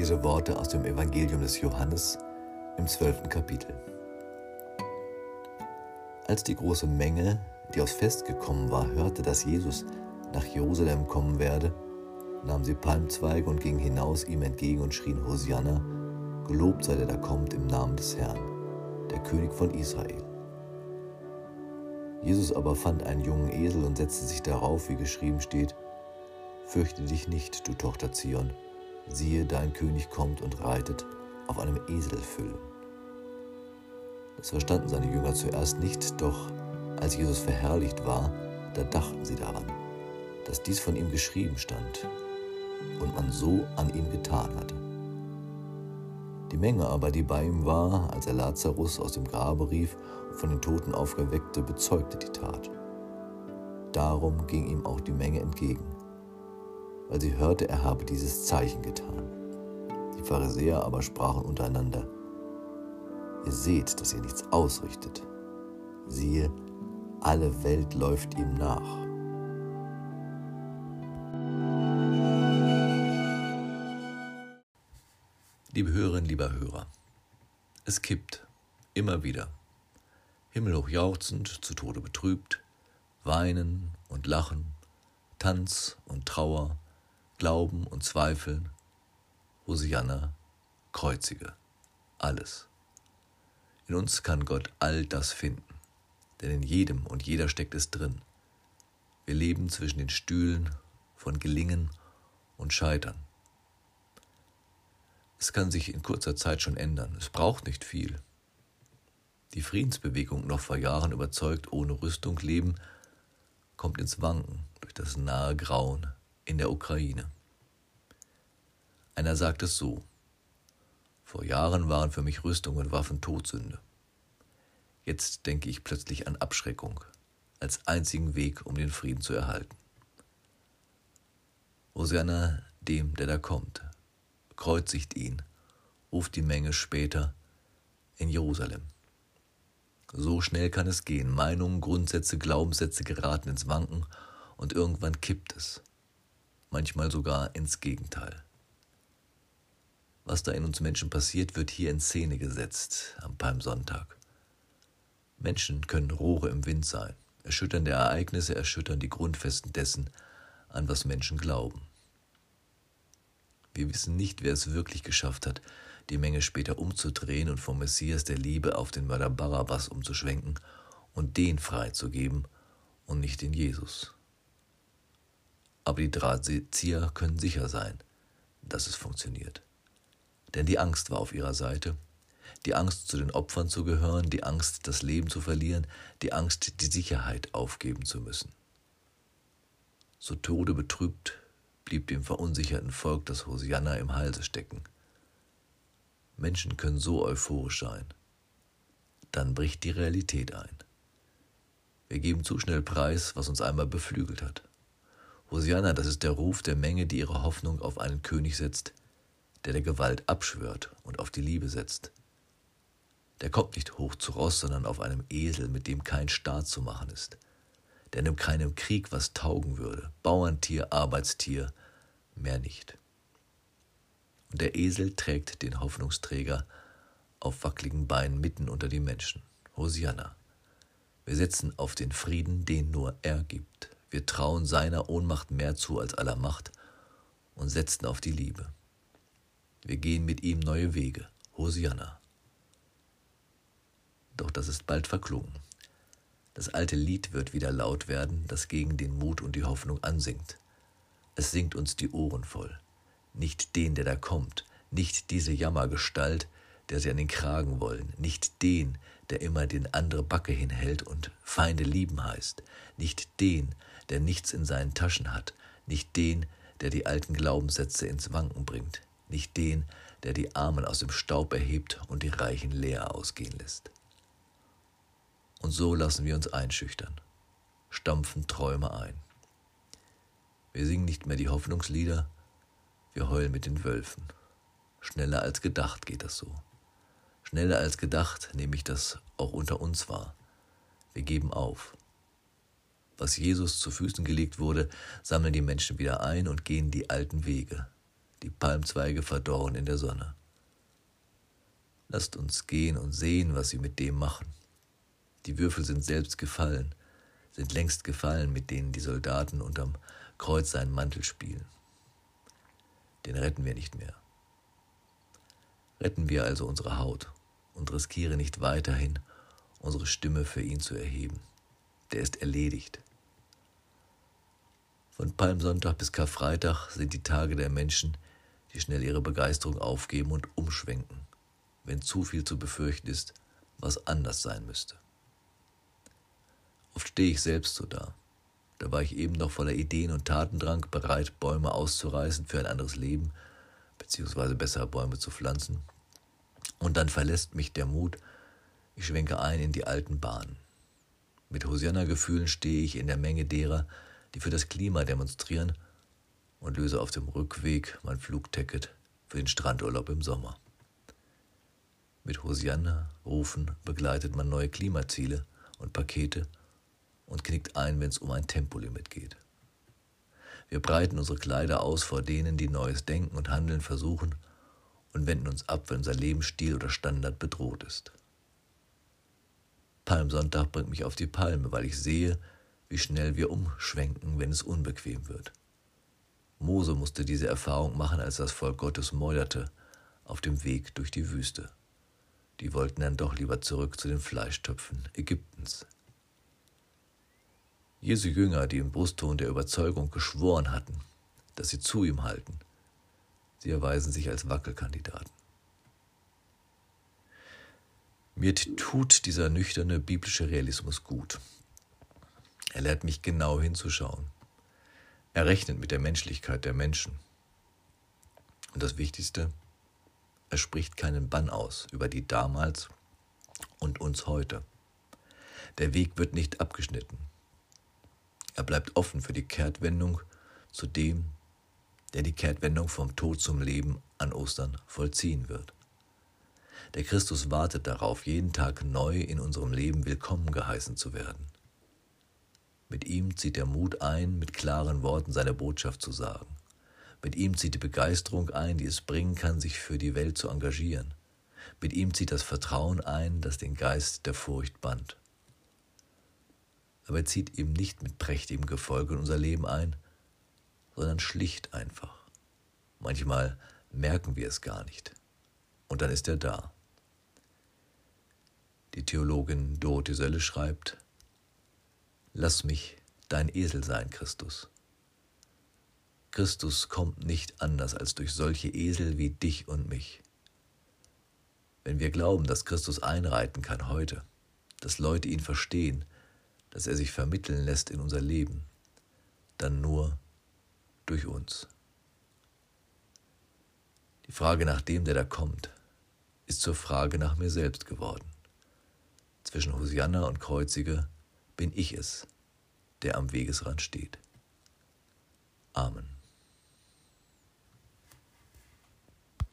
Diese Worte aus dem Evangelium des Johannes im zwölften Kapitel. Als die große Menge, die aufs Fest gekommen war, hörte, dass Jesus nach Jerusalem kommen werde, nahmen sie Palmzweige und gingen hinaus ihm entgegen und schrien Hosianna, gelobt sei der da kommt im Namen des Herrn, der König von Israel. Jesus aber fand einen jungen Esel und setzte sich darauf, wie geschrieben steht, Fürchte dich nicht, du Tochter Zion, siehe, dein König kommt und reitet auf einem Eselfüllen. Das verstanden seine Jünger zuerst nicht, doch als Jesus verherrlicht war, da dachten sie daran, dass dies von ihm geschrieben stand und man so an ihm getan hatte. Die Menge aber, die bei ihm war, als er Lazarus aus dem Grabe rief und von den Toten aufgeweckte, bezeugte die Tat. Darum ging ihm auch die Menge entgegen, weil sie hörte, er habe dieses Zeichen getan. Die Pharisäer aber sprachen untereinander, Ihr seht, dass ihr nichts ausrichtet. Siehe, alle Welt läuft ihm nach. Liebe Hörerinnen, lieber Hörer, es kippt immer wieder. Himmelhoch jauchzend, zu Tode betrübt, weinen und lachen, Tanz und Trauer, Glauben und Zweifeln, Hosianna, Kreuzige, alles. In uns kann Gott all das finden, denn in jedem und jeder steckt es drin. Wir leben zwischen den Stühlen von Gelingen und Scheitern. Es kann sich in kurzer Zeit schon ändern. Es braucht nicht viel. Die Friedensbewegung, noch vor Jahren überzeugt, ohne Rüstung leben, kommt ins Wanken durch das nahe Grauen in der Ukraine. Einer sagt es so. Vor Jahren waren für mich Rüstung und Waffen Todsünde. Jetzt denke ich plötzlich an Abschreckung als einzigen Weg, um den Frieden zu erhalten. Hosanna dem, der da kommt, kreuzigt ihn, ruft die Menge später in Jerusalem. So schnell kann es gehen. Meinungen, Grundsätze, Glaubenssätze geraten ins Wanken und irgendwann kippt es. Manchmal sogar ins Gegenteil. Was da in uns Menschen passiert, wird hier in Szene gesetzt am Palmsonntag. Menschen können Rohre im Wind sein. Erschütternde Ereignisse erschüttern die Grundfesten dessen, an was Menschen glauben. Wir wissen nicht, wer es wirklich geschafft hat, die Menge später umzudrehen und vom Messias der Liebe auf den Mörder Barabbas umzuschwenken und den freizugeben und nicht den Jesus. Aber die Drahtzieher können sicher sein, dass es funktioniert. Denn die Angst war auf ihrer Seite, die Angst zu den Opfern zu gehören, die Angst, das Leben zu verlieren, die Angst, die Sicherheit aufgeben zu müssen. So Tode betrübt blieb dem verunsicherten Volk das Hosianna im Halse stecken. Menschen können so euphorisch sein. Dann bricht die Realität ein. Wir geben zu schnell preis, was uns einmal beflügelt hat. Hosianna, das ist der Ruf der Menge, die ihre Hoffnung auf einen König setzt, der der Gewalt abschwört und auf die Liebe setzt. Der kommt nicht hoch zu Ross, sondern auf einem Esel, mit dem kein Staat zu machen ist der in keinem Krieg was taugen würde. Bauerntier, Arbeitstier, mehr nicht. Und der Esel trägt den Hoffnungsträger auf wackligen Beinen mitten unter die Menschen. Hosianna. Wir setzen auf den Frieden, den nur er gibt. Wir trauen seiner Ohnmacht mehr zu als aller Macht und setzen auf die Liebe. Wir gehen mit ihm neue Wege. Hosianna. Doch das ist bald verklungen. Das alte Lied wird wieder laut werden, das gegen den Mut und die Hoffnung ansingt. Es singt uns die Ohren voll. Nicht den, der da kommt, nicht diese Jammergestalt, der sie an den Kragen wollen, nicht den, der immer den andere Backe hinhält und Feinde lieben heißt, nicht den, der nichts in seinen Taschen hat, nicht den, der die alten Glaubenssätze ins Wanken bringt, nicht den, der die Armen aus dem Staub erhebt und die Reichen leer ausgehen lässt. Und so lassen wir uns einschüchtern, stampfen Träume ein. Wir singen nicht mehr die Hoffnungslieder, wir heulen mit den Wölfen. Schneller als gedacht geht das so. Schneller als gedacht nehme ich das auch unter uns wahr. Wir geben auf. Was Jesus zu Füßen gelegt wurde, sammeln die Menschen wieder ein und gehen die alten Wege. die Palmzweige verdorren in der Sonne. Lasst uns gehen und sehen, was sie mit dem machen. Die Würfel sind selbst gefallen, sind längst gefallen, mit denen die Soldaten unterm Kreuz seinen Mantel spielen. Den retten wir nicht mehr. Retten wir also unsere Haut und riskiere nicht weiterhin, unsere Stimme für ihn zu erheben. Der ist erledigt. Von Palmsonntag bis Karfreitag sind die Tage der Menschen, die schnell ihre Begeisterung aufgeben und umschwenken, wenn zu viel zu befürchten ist, was anders sein müsste. Oft stehe ich selbst so da. Da war ich eben noch voller Ideen und Tatendrang, bereit, Bäume auszureißen für ein anderes Leben, beziehungsweise besser Bäume zu pflanzen. Und dann verlässt mich der Mut, ich schwenke ein in die alten Bahnen. Mit Hosianna-Gefühlen stehe ich in der Menge derer, die für das Klima demonstrieren und löse auf dem Rückweg mein Flugticket für den Strandurlaub im Sommer. Mit Hosianna-Rufen begleitet man neue Klimaziele und Pakete und knickt ein, wenn es um ein Tempolimit geht. Wir breiten unsere Kleider aus vor denen, die neues Denken und Handeln versuchen und wenden uns ab, wenn unser Lebensstil oder Standard bedroht ist. Palmsonntag bringt mich auf die Palme, weil ich sehe, wie schnell wir umschwenken, wenn es unbequem wird. Mose musste diese Erfahrung machen, als das Volk Gottes meuderte auf dem Weg durch die Wüste. Die wollten dann doch lieber zurück zu den Fleischtöpfen Ägyptens. Jesu Jünger, die im Brustton der Überzeugung geschworen hatten, dass sie zu ihm halten, sie erweisen sich als Wackelkandidaten. Mir tut dieser nüchterne biblische Realismus gut. Er lehrt mich genau hinzuschauen. Er rechnet mit der Menschlichkeit der Menschen. Und das Wichtigste, er spricht keinen Bann aus über die damals und uns heute. Der Weg wird nicht abgeschnitten. Er bleibt offen für die Kehrtwendung zu dem, der die Kehrtwendung vom Tod zum Leben an Ostern vollziehen wird. Der Christus wartet darauf, jeden Tag neu in unserem Leben willkommen geheißen zu werden. Mit ihm zieht der Mut ein, mit klaren Worten seine Botschaft zu sagen. Mit ihm zieht die Begeisterung ein, die es bringen kann, sich für die Welt zu engagieren. Mit ihm zieht das Vertrauen ein, das den Geist der Furcht bannt aber er zieht eben nicht mit prächtigem Gefolge in unser Leben ein, sondern schlicht einfach. Manchmal merken wir es gar nicht. Und dann ist er da. Die Theologin Dorothee Sölle schreibt, Lass mich dein Esel sein, Christus. Christus kommt nicht anders als durch solche Esel wie dich und mich. Wenn wir glauben, dass Christus einreiten kann heute, dass Leute ihn verstehen, dass er sich vermitteln lässt in unser Leben, dann nur durch uns. Die Frage nach dem, der da kommt, ist zur Frage nach mir selbst geworden. Zwischen Hosianna und Kreuzige bin ich es, der am Wegesrand steht. Amen.